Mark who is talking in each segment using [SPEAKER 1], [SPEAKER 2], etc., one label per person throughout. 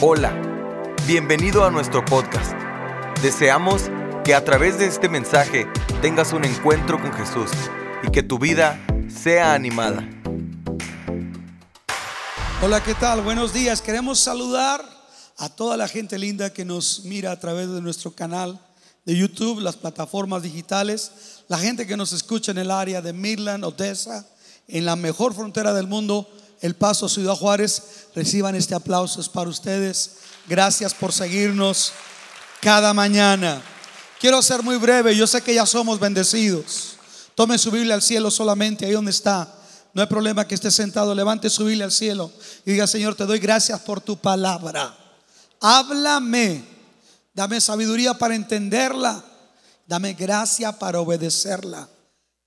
[SPEAKER 1] Hola, bienvenido a nuestro podcast. Deseamos que a través de este mensaje tengas un encuentro con Jesús y que tu vida sea animada.
[SPEAKER 2] Hola, ¿qué tal? Buenos días. Queremos saludar a toda la gente linda que nos mira a través de nuestro canal de YouTube, las plataformas digitales, la gente que nos escucha en el área de Midland, Odessa, en la mejor frontera del mundo, El Paso, Ciudad Juárez. Reciban este aplauso, es para ustedes. Gracias por seguirnos cada mañana. Quiero ser muy breve, yo sé que ya somos bendecidos. Tome su Biblia al cielo solamente, ahí donde está. No hay problema que esté sentado, levante su Biblia al cielo y diga, Señor, te doy gracias por tu palabra. Háblame, dame sabiduría para entenderla, dame gracia para obedecerla.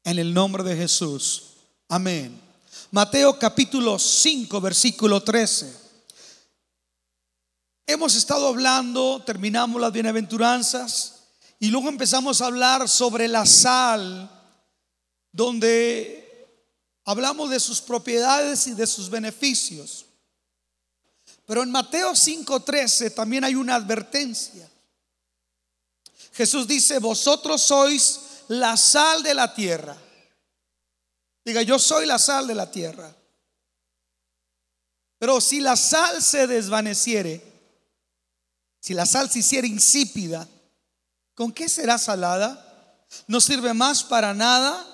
[SPEAKER 2] En el nombre de Jesús. Amén. Mateo capítulo 5, versículo 13. Hemos estado hablando, terminamos las bienaventuranzas y luego empezamos a hablar sobre la sal, donde hablamos de sus propiedades y de sus beneficios. Pero en Mateo 5:13 también hay una advertencia. Jesús dice, vosotros sois la sal de la tierra. Diga, yo soy la sal de la tierra. Pero si la sal se desvaneciere, si la sal se hiciera insípida, ¿con qué será salada? No sirve más para nada,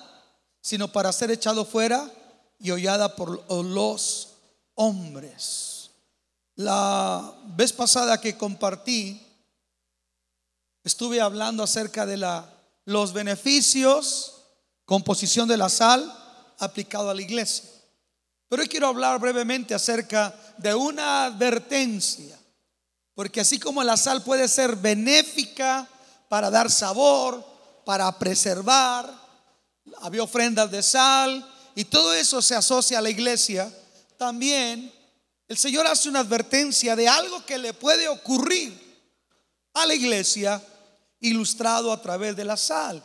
[SPEAKER 2] sino para ser echado fuera y hollada por los hombres. La vez pasada que compartí, estuve hablando acerca de la, los beneficios, composición de la sal aplicado a la iglesia. Pero hoy quiero hablar brevemente acerca de una advertencia, porque así como la sal puede ser benéfica para dar sabor, para preservar, había ofrendas de sal y todo eso se asocia a la iglesia, también el Señor hace una advertencia de algo que le puede ocurrir a la iglesia ilustrado a través de la sal.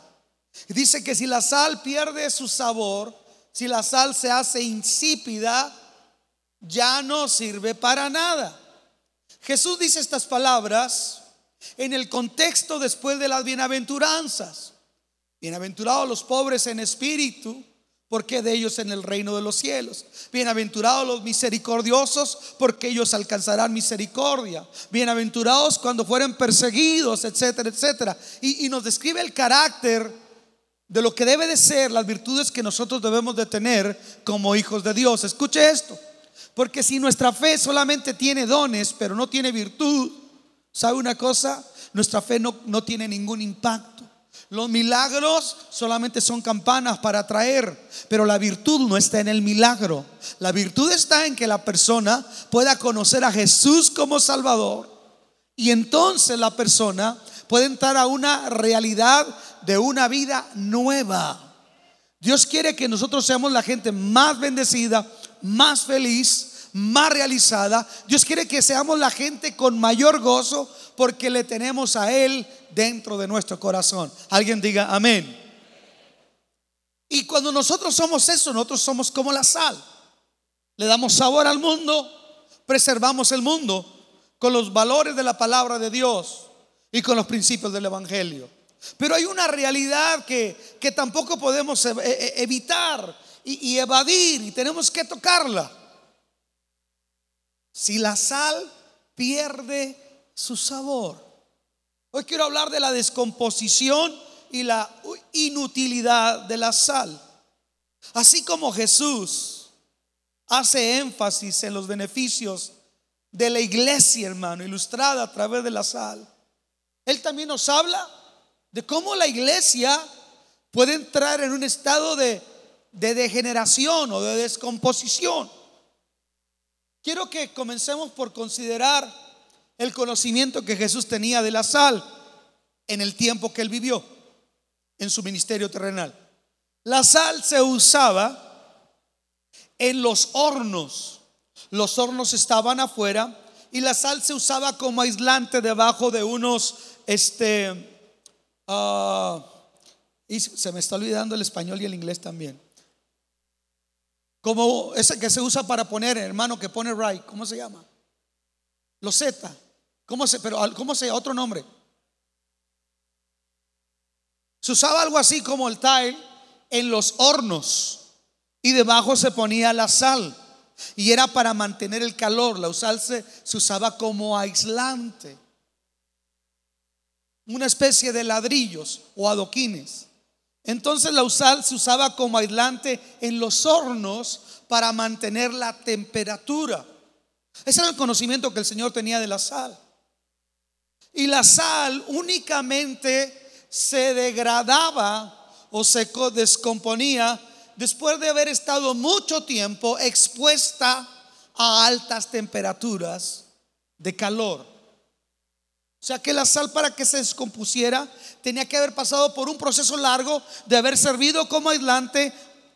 [SPEAKER 2] Dice que si la sal pierde su sabor, si la sal se hace insípida, ya no sirve para nada. Jesús dice estas palabras en el contexto después de las bienaventuranzas. Bienaventurados los pobres en espíritu, porque de ellos en el reino de los cielos. Bienaventurados los misericordiosos, porque ellos alcanzarán misericordia. Bienaventurados cuando fueren perseguidos, etcétera, etcétera. Y, y nos describe el carácter de lo que debe de ser las virtudes que nosotros debemos de tener como hijos de Dios. Escuche esto, porque si nuestra fe solamente tiene dones, pero no tiene virtud, ¿sabe una cosa? Nuestra fe no, no tiene ningún impacto. Los milagros solamente son campanas para atraer, pero la virtud no está en el milagro. La virtud está en que la persona pueda conocer a Jesús como Salvador y entonces la persona puede entrar a una realidad de una vida nueva. Dios quiere que nosotros seamos la gente más bendecida, más feliz, más realizada. Dios quiere que seamos la gente con mayor gozo porque le tenemos a Él dentro de nuestro corazón. Alguien diga amén. Y cuando nosotros somos eso, nosotros somos como la sal. Le damos sabor al mundo, preservamos el mundo con los valores de la palabra de Dios y con los principios del Evangelio. Pero hay una realidad que, que tampoco podemos e, e, evitar y, y evadir y tenemos que tocarla. Si la sal pierde su sabor. Hoy quiero hablar de la descomposición y la inutilidad de la sal. Así como Jesús hace énfasis en los beneficios de la iglesia, hermano, ilustrada a través de la sal. Él también nos habla de cómo la iglesia puede entrar en un estado de, degeneración o de descomposición. Quiero que comencemos por considerar el conocimiento que Jesús tenía de la sal en el tiempo que él vivió en su ministerio terrenal. La sal se usaba en los hornos. Los hornos estaban afuera y la sal se usaba como aislante debajo de unos este Ah, se me está olvidando el español y el inglés también. Como ese que se usa para poner, hermano, que pone right, ¿cómo se llama? Loseta. ¿Cómo se, pero cómo se, otro nombre? Se usaba algo así como el tile en los hornos y debajo se ponía la sal y era para mantener el calor. La sal se, se usaba como aislante, una especie de ladrillos o adoquines. Entonces la sal se usaba como aislante en los hornos para mantener la temperatura. Ese era el conocimiento que el Señor tenía de la sal. Y la sal únicamente se degradaba o se descomponía después de haber estado mucho tiempo expuesta a altas temperaturas de calor. O sea que la sal para que se descompusiera tenía que haber pasado por un proceso largo de haber servido como aislante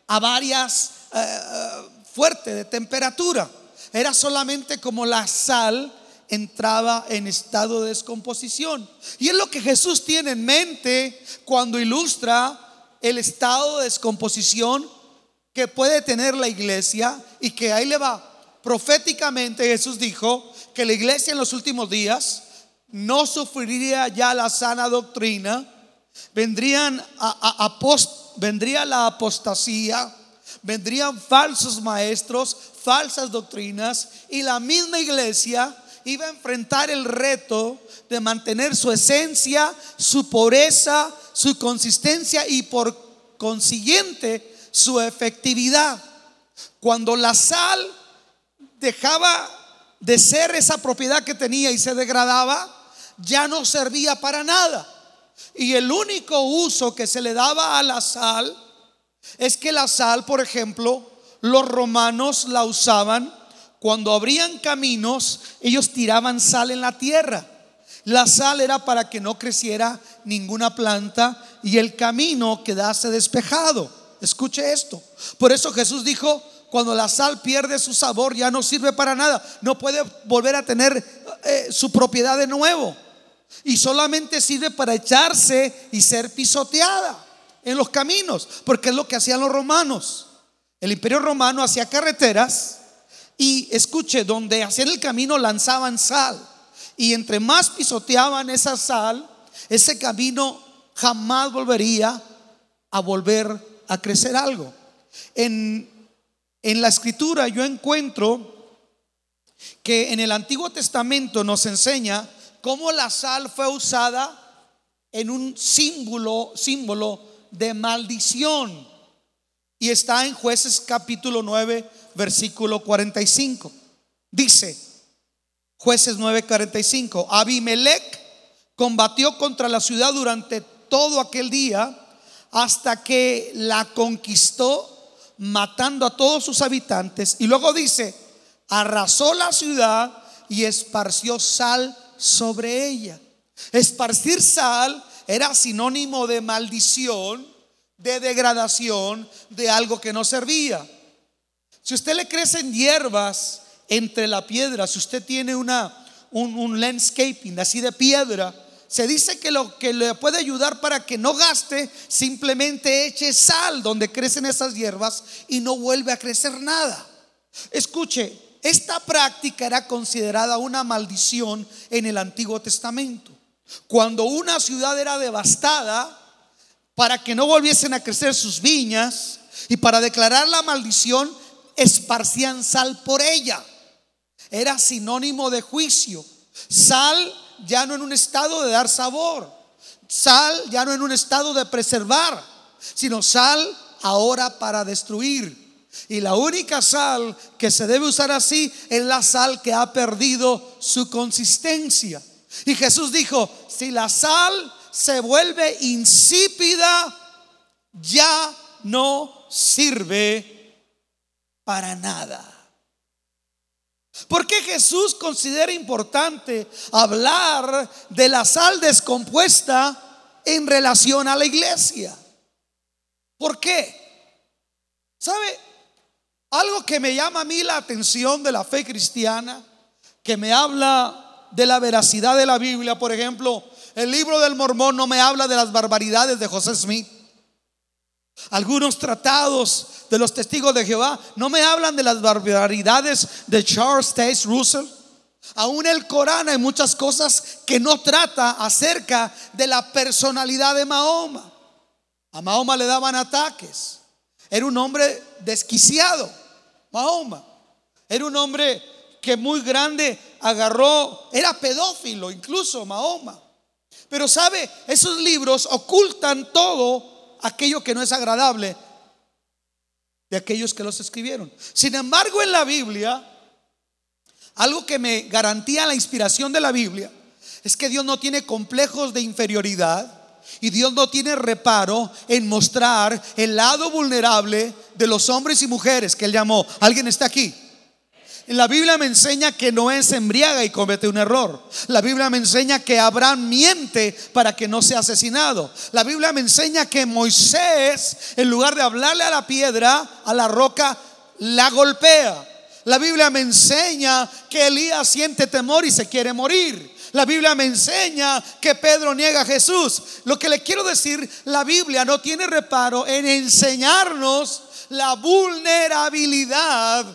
[SPEAKER 2] a varias eh, eh, fuertes de temperatura. Era solamente como la sal entraba en estado de descomposición. Y es lo que Jesús tiene en mente cuando ilustra el estado de descomposición que puede tener la iglesia y que ahí le va. Proféticamente Jesús dijo que la iglesia en los últimos días no sufriría ya la sana doctrina, vendrían a, vendría la apostasía, vendrían falsos maestros, falsas doctrinas y la misma iglesia iba a enfrentar el reto de mantener su esencia, su pureza, su consistencia y por consiguiente su efectividad. Cuando la sal dejaba de ser esa propiedad que tenía y se degradaba, ya no servía para nada. Y el único uso que se le daba a la sal es que la sal, por ejemplo, los romanos la usaban cuando abrían caminos, ellos tiraban sal en la tierra. La sal era para que no creciera ninguna planta y el camino quedase despejado. Escuche esto. Por eso Jesús dijo, cuando la sal pierde su sabor ya no sirve para nada. No puede volver a tener eh, su propiedad de nuevo. Y solamente sirve para echarse y ser pisoteada en los caminos. Porque es lo que hacían los romanos. El imperio romano hacía carreteras y escuche, donde hacían el camino lanzaban sal. Y entre más pisoteaban esa sal, ese camino jamás volvería a volver a crecer algo. En, en la escritura yo encuentro que en el Antiguo Testamento nos enseña cómo la sal fue usada en un símbolo, símbolo de maldición. Y está en jueces capítulo 9, versículo 45. Dice, jueces 9:45, Abimelech combatió contra la ciudad durante todo aquel día hasta que la conquistó matando a todos sus habitantes. Y luego dice, arrasó la ciudad y esparció sal sobre ella. Esparcir sal era sinónimo de maldición, de degradación, de algo que no servía. Si usted le crecen hierbas entre la piedra, si usted tiene una, un, landscaping así de piedra, se dice que lo que le puede ayudar para que no gaste, simplemente eche sal donde crecen esas hierbas y no vuelve a crecer nada. Escuche, esta práctica era considerada una maldición en el Antiguo Testamento. Cuando una ciudad era devastada, para que no volviesen a crecer sus viñas y para declarar la maldición, esparcían sal por ella. Era sinónimo de juicio. Sal ya no en un estado de dar sabor. Sal ya no en un estado de preservar, sino sal ahora para destruir. Y la única sal que se debe usar así es la sal que ha perdido su consistencia. Y Jesús dijo, si la sal se vuelve insípida, ya no sirve para nada. ¿Por qué Jesús considera importante hablar de la sal descompuesta en relación a la iglesia? ¿Por qué? ¿Sabe? Algo que me llama a mí la atención de la fe cristiana, que me habla de la veracidad de la Biblia, por ejemplo, el libro del mormón no me habla de las barbaridades de José Smith. Algunos tratados de los testigos de Jehová no me hablan de las barbaridades de Charles Taze Russell. Aún el Corán hay muchas cosas que no trata acerca de la personalidad de Mahoma. A Mahoma le daban ataques. Era un hombre desquiciado, Mahoma. Era un hombre que muy grande agarró, era pedófilo incluso Mahoma. Pero sabe, esos libros ocultan todo aquello que no es agradable de aquellos que los escribieron. Sin embargo, en la Biblia, algo que me garantía la inspiración de la Biblia es que Dios no tiene complejos de inferioridad y Dios no tiene reparo en mostrar el lado vulnerable de los hombres y mujeres que Él llamó. ¿Alguien está aquí? La Biblia me enseña que Noé se embriaga y comete un error. La Biblia me enseña que Abraham miente para que no sea asesinado. La Biblia me enseña que Moisés, en lugar de hablarle a la piedra, a la roca, la golpea. La Biblia me enseña que Elías siente temor y se quiere morir. La Biblia me enseña que Pedro niega a Jesús. Lo que le quiero decir, la Biblia no tiene reparo en enseñarnos la vulnerabilidad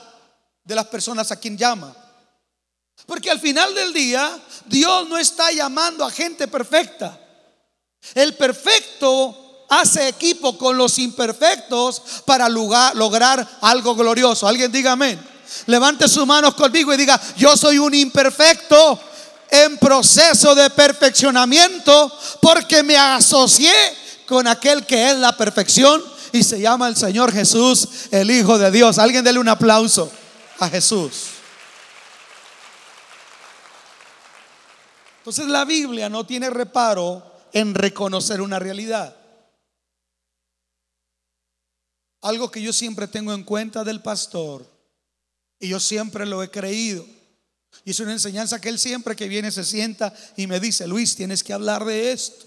[SPEAKER 2] de las personas a quien llama. Porque al final del día, Dios no está llamando a gente perfecta. El perfecto hace equipo con los imperfectos para lograr algo glorioso. Alguien diga amén. Levante sus manos conmigo y diga, yo soy un imperfecto en proceso de perfeccionamiento porque me asocié con aquel que es la perfección y se llama el Señor Jesús, el Hijo de Dios. Alguien dele un aplauso a Jesús. Entonces la Biblia no tiene reparo en reconocer una realidad. Algo que yo siempre tengo en cuenta del pastor, y yo siempre lo he creído, y es una enseñanza que él siempre que viene se sienta y me dice, Luis, tienes que hablar de esto.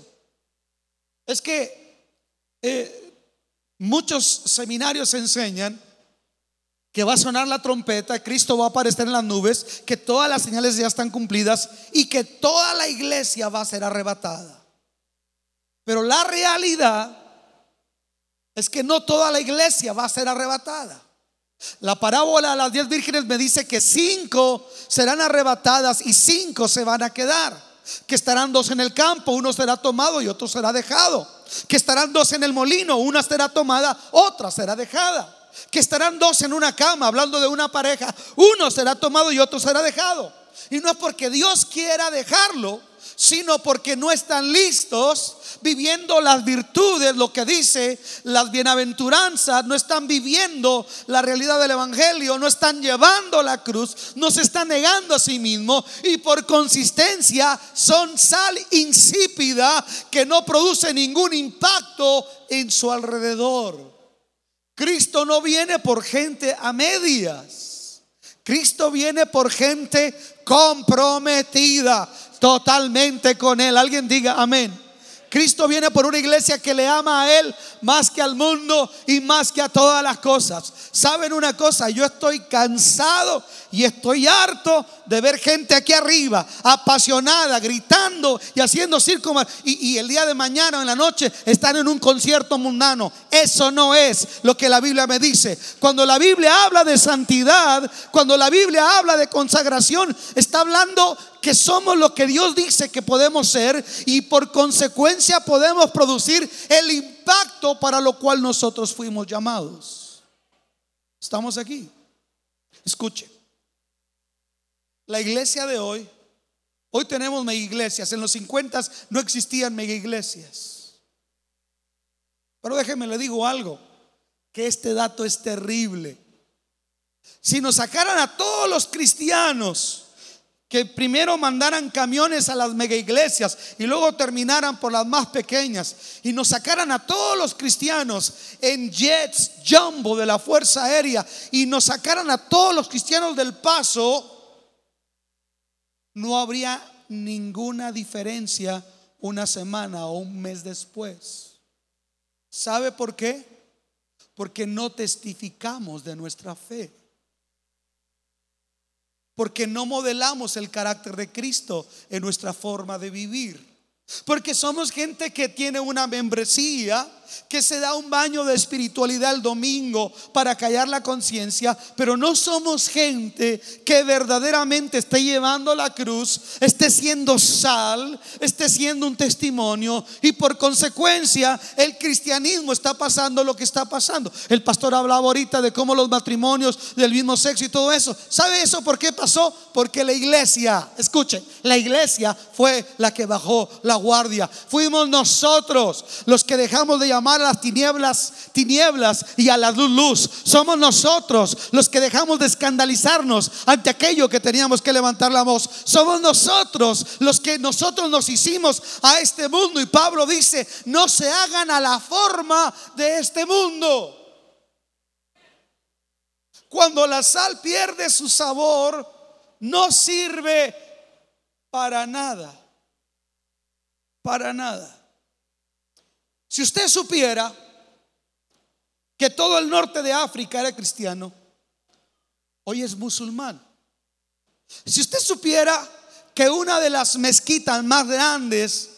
[SPEAKER 2] Es que eh, muchos seminarios enseñan que va a sonar la trompeta, Cristo va a aparecer en las nubes, que todas las señales ya están cumplidas y que toda la iglesia va a ser arrebatada. Pero la realidad es que no toda la iglesia va a ser arrebatada. La parábola de las diez vírgenes me dice que cinco serán arrebatadas y cinco se van a quedar. Que estarán dos en el campo, uno será tomado y otro será dejado. Que estarán dos en el molino, una será tomada, otra será dejada que estarán dos en una cama, hablando de una pareja, uno será tomado y otro será dejado. Y no es porque Dios quiera dejarlo, sino porque no están listos viviendo las virtudes, lo que dice las bienaventuranzas, no están viviendo la realidad del Evangelio, no están llevando la cruz, no se están negando a sí mismo y por consistencia son sal insípida que no produce ningún impacto en su alrededor. Cristo no viene por gente a medias. Cristo viene por gente comprometida totalmente con Él. Alguien diga amén. Cristo viene por una iglesia que le ama a Él más que al mundo y más que a todas las cosas. ¿Saben una cosa? Yo estoy cansado y estoy harto de ver gente aquí arriba, apasionada, gritando y haciendo circo. Y, el día de mañana o en la noche están en un concierto mundano. Eso no es lo que la Biblia me dice. Cuando la Biblia habla de santidad, cuando la Biblia habla de consagración, está hablando que somos lo que Dios dice que podemos ser y por consecuencia podemos producir el impacto para lo cual nosotros fuimos llamados. Estamos aquí. Escuche. La iglesia de hoy, hoy tenemos mega iglesias. En los 50 no existían mega iglesias. Pero déjeme le digo algo, que este dato es terrible. Si nos sacaran a todos los cristianos que primero mandaran camiones a las mega iglesias y luego terminaran por las más pequeñas y nos sacaran a todos los cristianos en jets jumbo de la Fuerza Aérea y nos sacaran a todos los cristianos del paso, no habría ninguna diferencia una semana o un mes después. ¿Sabe por qué? Porque no testificamos de nuestra fe porque no modelamos el carácter de Cristo en nuestra forma de vivir. Porque somos gente que tiene una membresía que se da un baño de espiritualidad el domingo para callar la conciencia, pero no somos gente que verdaderamente esté llevando la cruz, esté siendo sal, esté siendo un testimonio y por consecuencia el cristianismo está pasando lo que está pasando. El pastor hablaba ahorita de cómo los matrimonios del mismo sexo y todo eso. ¿Sabe eso por qué pasó? Porque la iglesia, escuchen, la iglesia fue la que bajó la guardia. Fuimos nosotros los que dejamos de llamar a las tinieblas tinieblas y a la luz luz. Somos nosotros los que dejamos de escandalizarnos ante aquello que teníamos que levantar la voz. Somos nosotros los que nosotros nos hicimos a este mundo. Y Pablo dice, no se hagan a la forma de este mundo. Cuando la sal pierde su sabor, no sirve para nada. Para nada. Si usted supiera que todo el norte de África era cristiano, hoy es musulmán. Si usted supiera que una de las mezquitas más grandes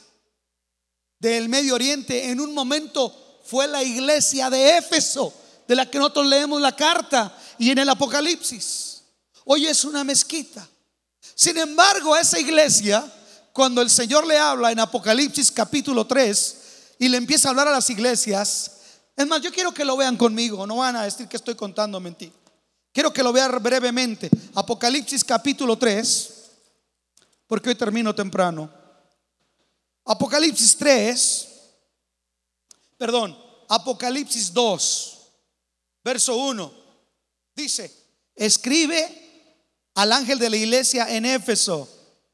[SPEAKER 2] del Medio Oriente en un momento fue la iglesia de Éfeso, de la que nosotros leemos la carta y en el Apocalipsis. Hoy es una mezquita. Sin embargo, esa iglesia, cuando el Señor le habla en Apocalipsis capítulo 3, y le empieza a hablar a las iglesias. Es más, yo quiero que lo vean conmigo, no van a decir que estoy contando mentira. Quiero que lo vean brevemente. Apocalipsis capítulo 3, porque hoy termino temprano. Apocalipsis 3, perdón, Apocalipsis 2, verso 1, dice, escribe al ángel de la iglesia en Éfeso,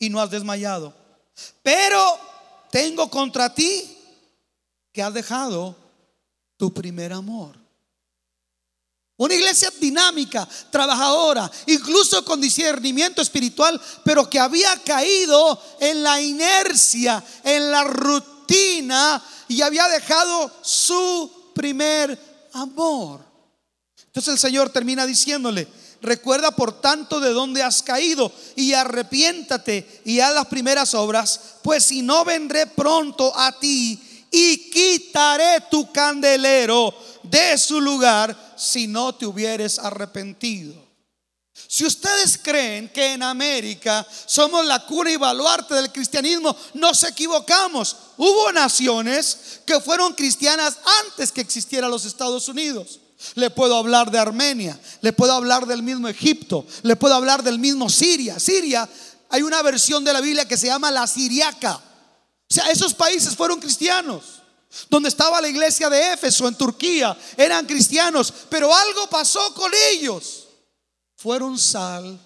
[SPEAKER 2] y no has desmayado. Pero tengo contra ti que has dejado tu primer amor. Una iglesia dinámica, trabajadora, incluso con discernimiento espiritual, pero que había caído en la inercia, en la rutina y había dejado su primer amor. Entonces el Señor termina diciéndole, Recuerda por tanto de dónde has caído y arrepiéntate y haz las primeras obras, pues si no vendré pronto a ti y quitaré tu candelero de su lugar si no te hubieres arrepentido. Si ustedes creen que en América somos la cura y baluarte del cristianismo, nos equivocamos. Hubo naciones que fueron cristianas antes que existiera los Estados Unidos. Le puedo hablar de Armenia, le puedo hablar del mismo Egipto, le puedo hablar del mismo Siria. Siria, hay una versión de la Biblia que se llama la Siriaca. O sea, esos países fueron cristianos. Donde estaba la iglesia de Éfeso en Turquía, eran cristianos, pero algo pasó con ellos. Fueron sal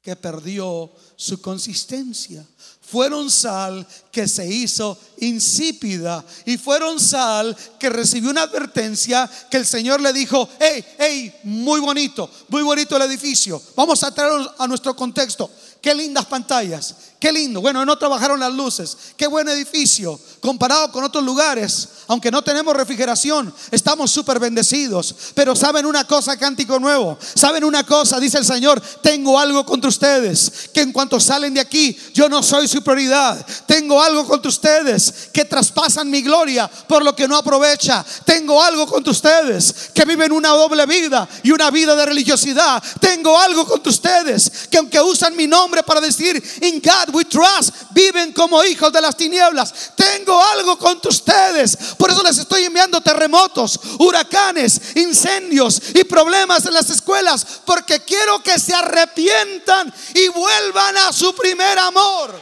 [SPEAKER 2] que perdió su consistencia fueron sal que se hizo insípida y fueron sal que recibió una advertencia que el Señor le dijo, hey, hey, muy bonito, muy bonito el edificio, vamos a traerlo a nuestro contexto. Qué lindas pantallas, qué lindo. Bueno, no trabajaron las luces, qué buen edificio. Comparado con otros lugares, aunque no tenemos refrigeración, estamos súper bendecidos. Pero saben una cosa, cántico nuevo. Saben una cosa, dice el Señor, tengo algo contra ustedes, que en cuanto salen de aquí, yo no soy su prioridad. Tengo algo contra ustedes, que traspasan mi gloria por lo que no aprovecha. Tengo algo contra ustedes, que viven una doble vida y una vida de religiosidad. Tengo algo contra ustedes, que aunque usan mi nombre, para decir, in God we trust, viven como hijos de las tinieblas. Tengo algo contra ustedes. Por eso les estoy enviando terremotos, huracanes, incendios y problemas en las escuelas, porque quiero que se arrepientan y vuelvan a su primer amor.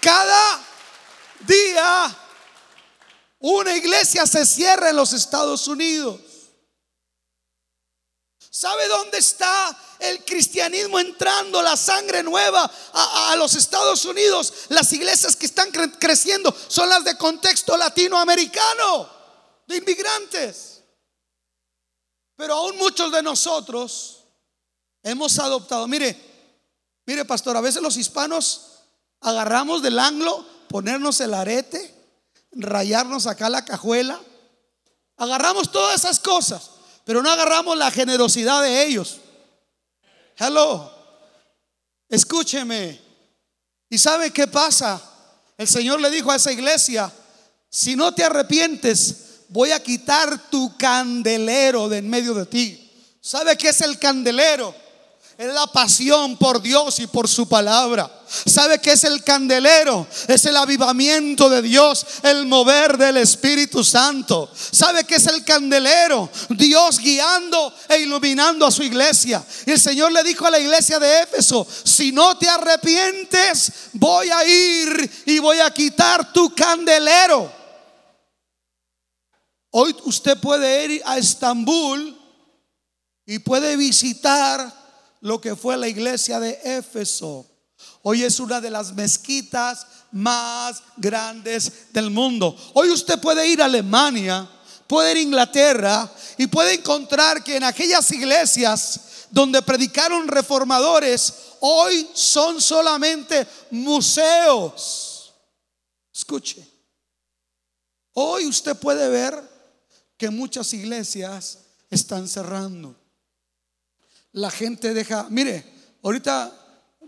[SPEAKER 2] Cada día una iglesia se cierra en los Estados Unidos. ¿Sabe dónde está el cristianismo entrando, la sangre nueva a, los Estados Unidos? Las iglesias que están creciendo son las de contexto latinoamericano, de inmigrantes. Pero aún muchos de nosotros hemos adoptado, mire, mire pastor, a veces los hispanos agarramos del anglo, ponernos el arete, rayarnos acá la cajuela, agarramos todas esas cosas pero no agarramos la generosidad de ellos. Hello, escúcheme. ¿Y sabe qué pasa? El Señor le dijo a esa iglesia, si no te arrepientes, voy a quitar tu candelero de en medio de ti. ¿Sabe qué es el candelero? Es la pasión por Dios y por su palabra. ¿Sabe qué es el candelero? Es el avivamiento de Dios, el mover del Espíritu Santo. ¿Sabe qué es el candelero? Dios guiando e iluminando a su iglesia. Y el Señor le dijo a la iglesia de Éfeso, si no te arrepientes, voy a ir y voy a quitar tu candelero. Hoy usted puede ir a Estambul y puede visitar lo que fue la iglesia de Éfeso. Hoy es una de las mezquitas más grandes del mundo. Hoy usted puede ir a Alemania, puede ir a Inglaterra y puede encontrar que en aquellas iglesias donde predicaron reformadores, hoy son solamente museos. Escuche, hoy usted puede ver que muchas iglesias están cerrando la gente deja, mire, ahorita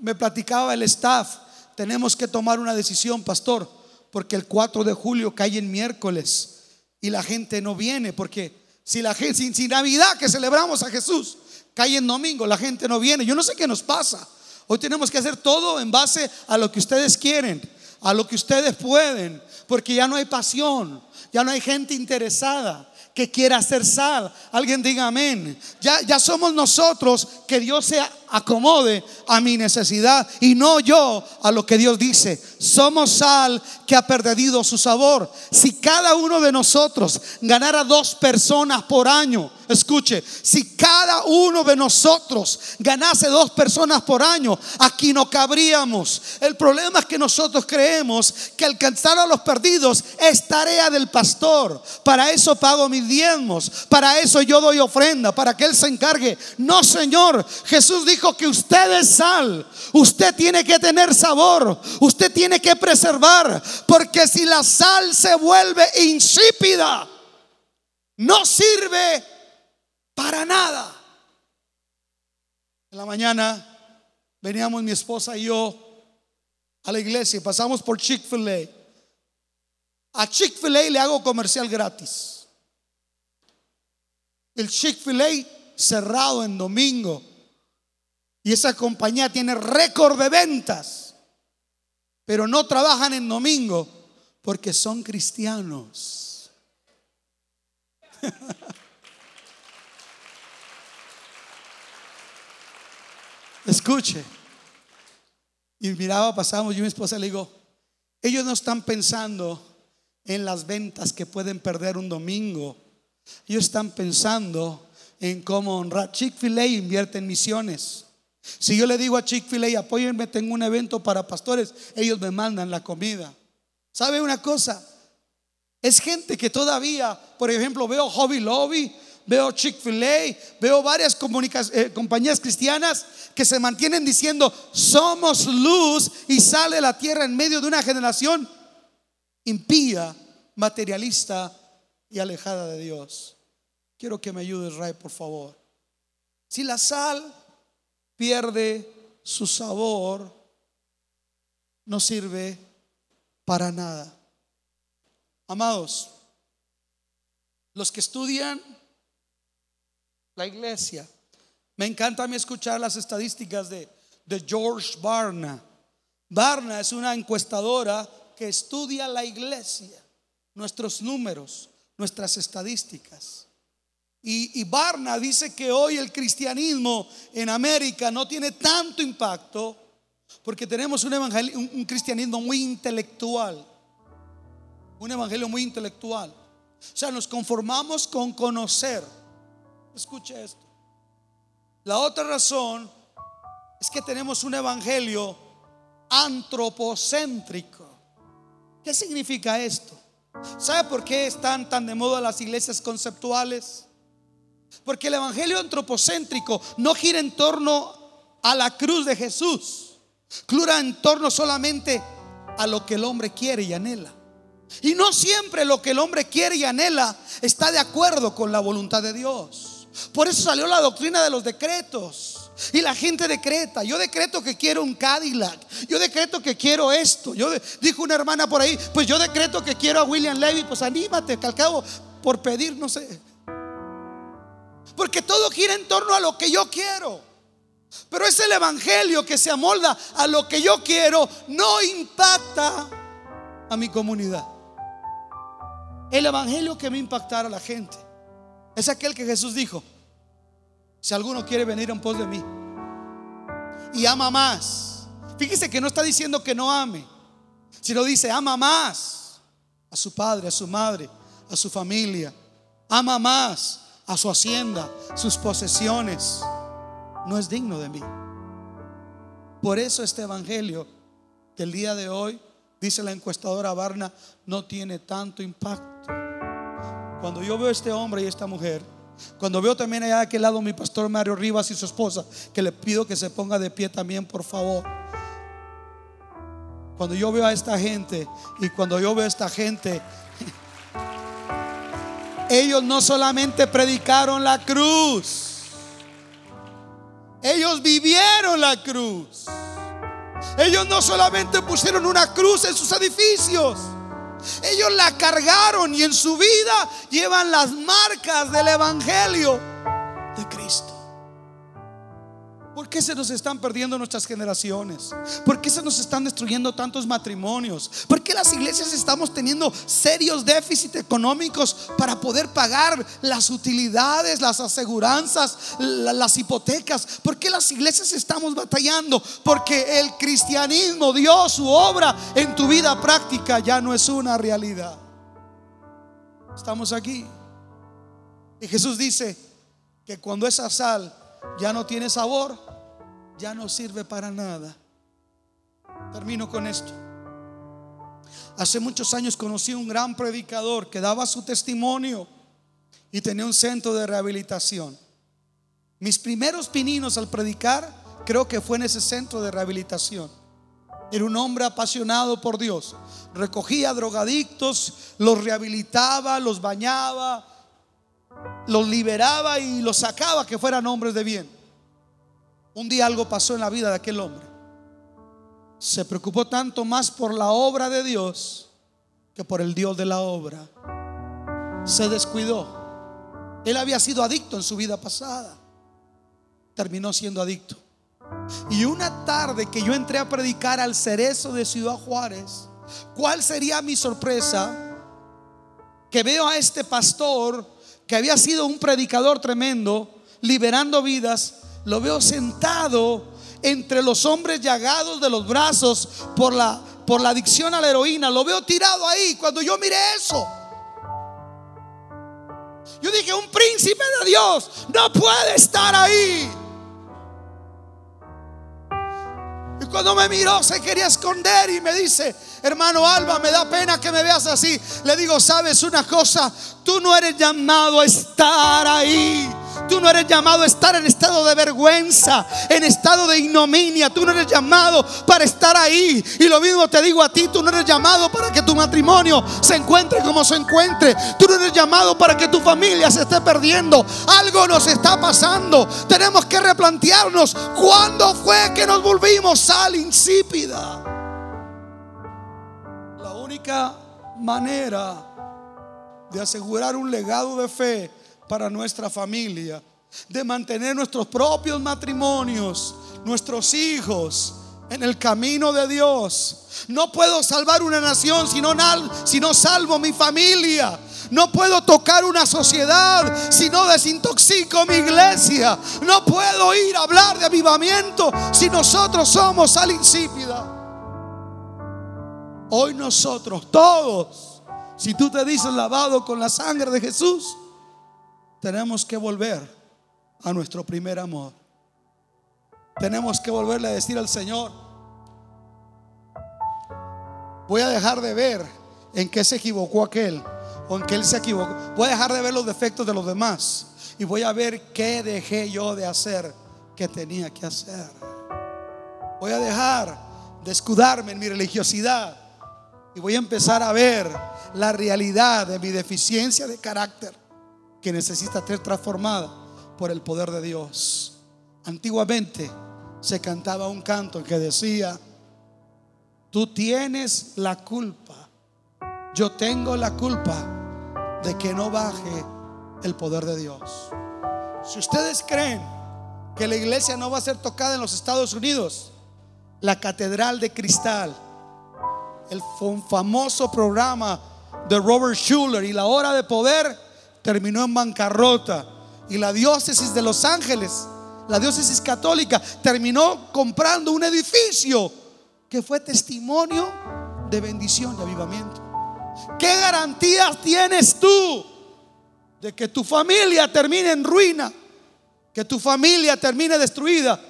[SPEAKER 2] me platicaba el staff, tenemos que tomar una decisión, pastor, porque el 4 de julio cae en miércoles y la gente no viene, porque si la gente, sin, Navidad que celebramos a Jesús, cae en domingo, la gente no viene. Yo no sé qué nos pasa. Hoy tenemos que hacer todo en base a lo que ustedes quieren, a lo que ustedes pueden, porque ya no hay pasión, ya no hay gente interesada que quiera hacer sal. Alguien diga amén. Ya, ya somos nosotros que Dios se acomode a mi necesidad y no yo a lo que Dios dice. Somos sal que ha perdido su sabor. Si cada uno de nosotros ganara dos personas por año, escuche, si cada uno de nosotros ganase dos personas por año, aquí no cabríamos. El problema es que nosotros creemos que alcanzar a los perdidos es tarea del pastor. Para eso pago mis diezmos, para eso yo doy ofrenda, para que Él se encargue. No, Señor, Jesús dijo que usted es sal. Usted tiene que tener sabor. Usted tiene que preservar. Porque si la sal se vuelve insípida, no sirve para nada. En la mañana veníamos mi esposa y yo a la iglesia y pasamos por Chick-fil-A. A Chick-fil-A le hago comercial gratis. El Chick-fil-A cerrado en domingo. Y esa compañía tiene récord de ventas. Pero no trabajan en domingo porque son cristianos. Escuche. Y miraba, pasamos, yo mi esposa le digo, ellos no están pensando en las ventas que pueden perder un domingo. Ellos están pensando en cómo honrar. Chick-fil-A invierte en misiones. Si yo le digo a Chick-fil-A, apóyenme, tengo un evento para pastores, ellos me mandan la comida. ¿Sabe una cosa? Es gente que todavía, por ejemplo, veo Hobby Lobby, veo Chick-fil-A, veo varias eh, compañías cristianas que se mantienen diciendo, somos luz y sale la tierra en medio de una generación impía, materialista y alejada de Dios. Quiero que me ayudes, Ray, por favor. Si la sal pierde su sabor, no sirve para nada. Amados, los que estudian la iglesia, me encanta a mí escuchar las estadísticas de, de George Barna. Barna es una encuestadora que estudia la iglesia, nuestros números, nuestras estadísticas. Y, Barna dice que hoy el cristianismo en América no tiene tanto impacto porque tenemos un, evangelio, un, cristianismo muy intelectual. Un evangelio muy intelectual. O sea, nos conformamos con conocer. Escuche esto. La otra razón es que tenemos un evangelio antropocéntrico. ¿Qué significa esto? ¿Sabe por qué están tan de moda las iglesias conceptuales? Porque el evangelio antropocéntrico no gira en torno a la cruz de Jesús, gira en torno solamente a lo que el hombre quiere y anhela. Y no siempre lo que el hombre quiere y anhela está de acuerdo con la voluntad de Dios. Por eso salió la doctrina de los decretos. Y la gente decreta, yo decreto que quiero un Cadillac, yo decreto que quiero esto. Yo dijo una hermana por ahí, pues yo decreto que quiero a William Levy, pues anímate, que al cabo por pedir, no sé. Porque todo gira en torno a lo que yo quiero. Pero es el evangelio que se amolda a lo que yo quiero, no impacta a mi comunidad. El evangelio que me impactará a la gente es aquel que Jesús dijo, si alguno quiere venir en pos de mí y ama más, fíjese que no está diciendo que no ame, sino dice, ama más a su padre, a su madre, a su familia, ama más a su hacienda, sus posesiones, no es digno de mí. Por eso este evangelio del día de hoy, dice la encuestadora Barna, no tiene tanto impacto. Cuando yo veo a este hombre y esta mujer, cuando veo también allá de aquel lado mi pastor Mario Rivas y su esposa, que le pido que se ponga de pie también, por favor. Cuando yo veo a esta gente y cuando yo veo a esta gente, ellos no solamente predicaron la cruz, ellos vivieron la cruz. Ellos no solamente pusieron una cruz en sus edificios, ellos la cargaron y en su vida llevan las marcas del Evangelio de Cristo. ¿Por qué se nos están perdiendo nuestras generaciones? ¿Por qué se nos están destruyendo tantos matrimonios? ¿Por qué las iglesias estamos teniendo serios déficits económicos para poder pagar las utilidades, las aseguranzas, las hipotecas? ¿Por qué las iglesias estamos batallando? Porque el cristianismo, Dios, su obra en tu vida práctica ya no es una realidad. Estamos aquí. Y Jesús dice que cuando esa sal ya no tiene sabor, ya no sirve para nada. Termino con esto. Hace muchos años conocí un gran predicador que daba su testimonio y tenía un centro de rehabilitación. Mis primeros pininos al predicar creo que fue en ese centro de rehabilitación. Era un hombre apasionado por Dios. Recogía drogadictos, los rehabilitaba, los bañaba, los liberaba y los sacaba que fueran hombres de bien. Un día algo pasó en la vida de aquel hombre. Se preocupó tanto más por la obra de Dios que por el Dios de la obra. Se descuidó. Él había sido adicto en su vida pasada. Terminó siendo adicto. Y una tarde que yo entré a predicar al cerezo de Ciudad Juárez, ¿cuál sería mi sorpresa? Que veo a este pastor que había sido un predicador tremendo, liberando vidas, lo veo sentado entre los hombres llagados de los brazos por la, por la adicción a la heroína. Lo veo tirado ahí. Cuando yo miré eso, yo dije, un príncipe de Dios no puede estar ahí. Y cuando me miró se quería esconder y me dice, hermano Alba, me da pena que me veas así. Le digo, sabes una cosa, tú no eres llamado a estar ahí. Tú no eres llamado a estar en estado de vergüenza, en estado de ignominia. Tú no eres llamado para estar ahí. Y lo mismo te digo a ti, tú no eres llamado para que tu matrimonio se encuentre como se encuentre. Tú no eres llamado para que tu familia se esté perdiendo. Algo nos está pasando. Tenemos que replantearnos cuándo fue que nos volvimos sal insípida. La única manera de asegurar un legado de fe para nuestra familia, de mantener nuestros propios matrimonios, nuestros hijos en el camino de Dios. No puedo salvar una nación si no, salvo mi familia. No puedo tocar una sociedad si no desintoxico mi iglesia. No puedo ir a hablar de avivamiento si nosotros somos sal insípida. Hoy nosotros, todos, si tú te dices lavado con la sangre de Jesús, tenemos que volver a nuestro primer amor. tenemos que volverle a decir al Señor, voy a dejar de ver en qué se equivocó aquel o en qué él se equivocó. Voy a dejar de ver los defectos de los demás y voy a ver qué dejé yo de hacer que tenía que hacer. Voy a dejar de escudarme en mi religiosidad y voy a empezar a ver la realidad de mi deficiencia de carácter que necesita ser transformada por el poder de Dios. Antiguamente se cantaba un canto que decía, tú tienes la culpa, yo tengo la culpa de que no baje el poder de Dios. Si ustedes creen que la iglesia no va a ser tocada en los Estados Unidos, la Catedral de Cristal, el famoso programa de Robert Schuller y la hora de poder terminó en bancarrota y la diócesis de Los Ángeles, la diócesis católica, terminó comprando un edificio que fue testimonio de bendición y avivamiento. ¿Qué garantías tienes tú de que tu familia termine en ruina? Que tu familia termine destruida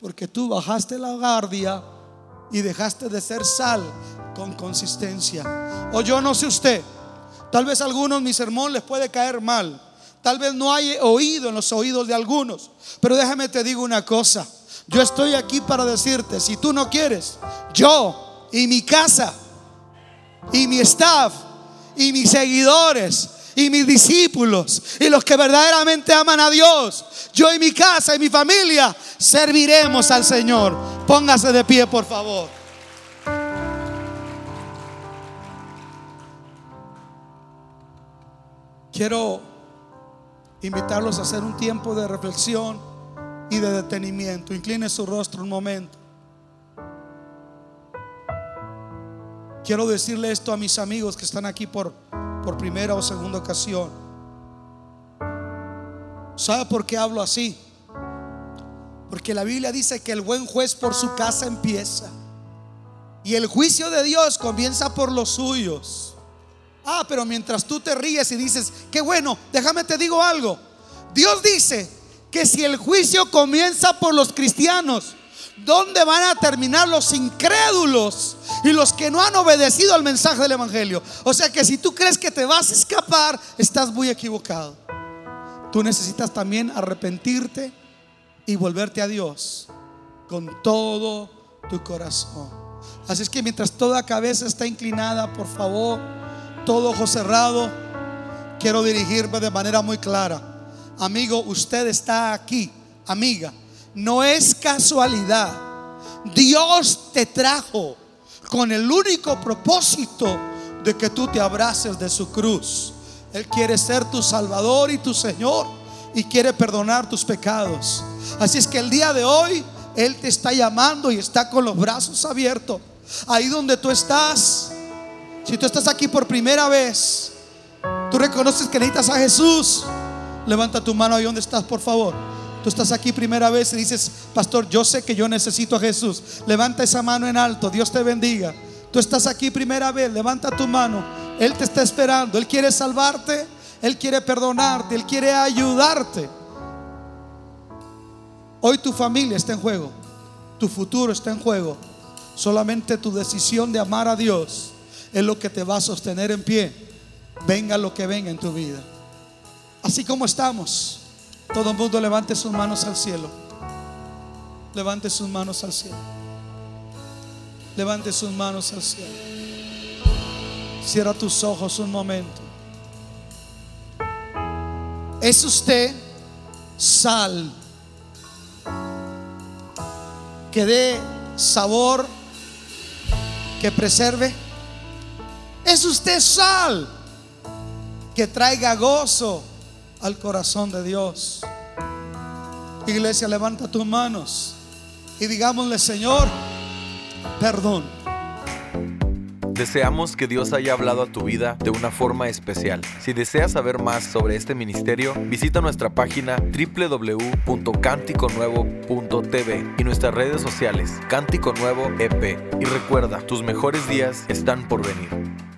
[SPEAKER 2] porque tú bajaste la guardia y dejaste de ser sal con consistencia. O yo no sé usted, tal vez a algunos mi sermón les puede caer mal. Tal vez no hay oído en los oídos de algunos. Pero déjame te digo una cosa. Yo estoy aquí para decirte, si tú no quieres, yo y mi casa y mi staff y mis seguidores y mis discípulos y los que verdaderamente aman a Dios, yo y mi casa y mi familia serviremos al Señor. Póngase de pie, por favor. Quiero invitarlos a hacer un tiempo de reflexión y de detenimiento. Incline su rostro un momento. Quiero decirle esto a mis amigos que están aquí por, por primera o segunda ocasión. ¿Sabe por qué hablo así? Porque la Biblia dice que el buen juez por su casa empieza. Y el juicio de Dios comienza por los suyos. Ah, pero mientras tú te ríes y dices, qué bueno, déjame te digo algo. Dios dice que si el juicio comienza por los cristianos, ¿dónde van a terminar los incrédulos y los que no han obedecido al mensaje del Evangelio? O sea que si tú crees que te vas a escapar, estás muy equivocado. Tú necesitas también arrepentirte y volverte a Dios con todo tu corazón. Así es que mientras toda cabeza está inclinada, por favor, todo ojo cerrado, quiero dirigirme de manera muy clara. Amigo, usted está aquí, amiga. No es casualidad. Dios te trajo con el único propósito de que tú te abraces de su cruz. Él quiere ser tu Salvador y tu Señor y quiere perdonar tus pecados. Así es que el día de hoy Él te está llamando y está con los brazos abiertos. Ahí donde tú estás, si tú estás aquí por primera vez, tú reconoces que necesitas a Jesús. Levanta tu mano ahí donde estás, por favor. Tú estás aquí primera vez y dices, pastor, yo sé que yo necesito a Jesús. Levanta esa mano en alto, Dios te bendiga. Tú estás aquí primera vez, levanta tu mano. Él te está esperando, Él quiere salvarte, Él quiere perdonarte, Él quiere ayudarte. Hoy tu familia está en juego, tu futuro está en juego. Solamente tu decisión de amar a Dios es lo que te va a sostener en pie, venga lo que venga en tu vida. Así como estamos. Todo el mundo levante sus manos al cielo. Levante sus manos al cielo. Levante sus manos al cielo. Cierra tus ojos un momento. ¿Es usted sal que dé sabor, que preserve? ¿Es usted sal que traiga gozo? al corazón de Dios. Iglesia, levanta tus manos y digámosle, Señor, perdón.
[SPEAKER 1] Deseamos que Dios haya hablado a tu vida de una forma especial. Si deseas saber más sobre este ministerio, visita nuestra página www.canticonuevo.tv y nuestras redes sociales Cántico Nuevo EP. Y recuerda, tus mejores días están por venir.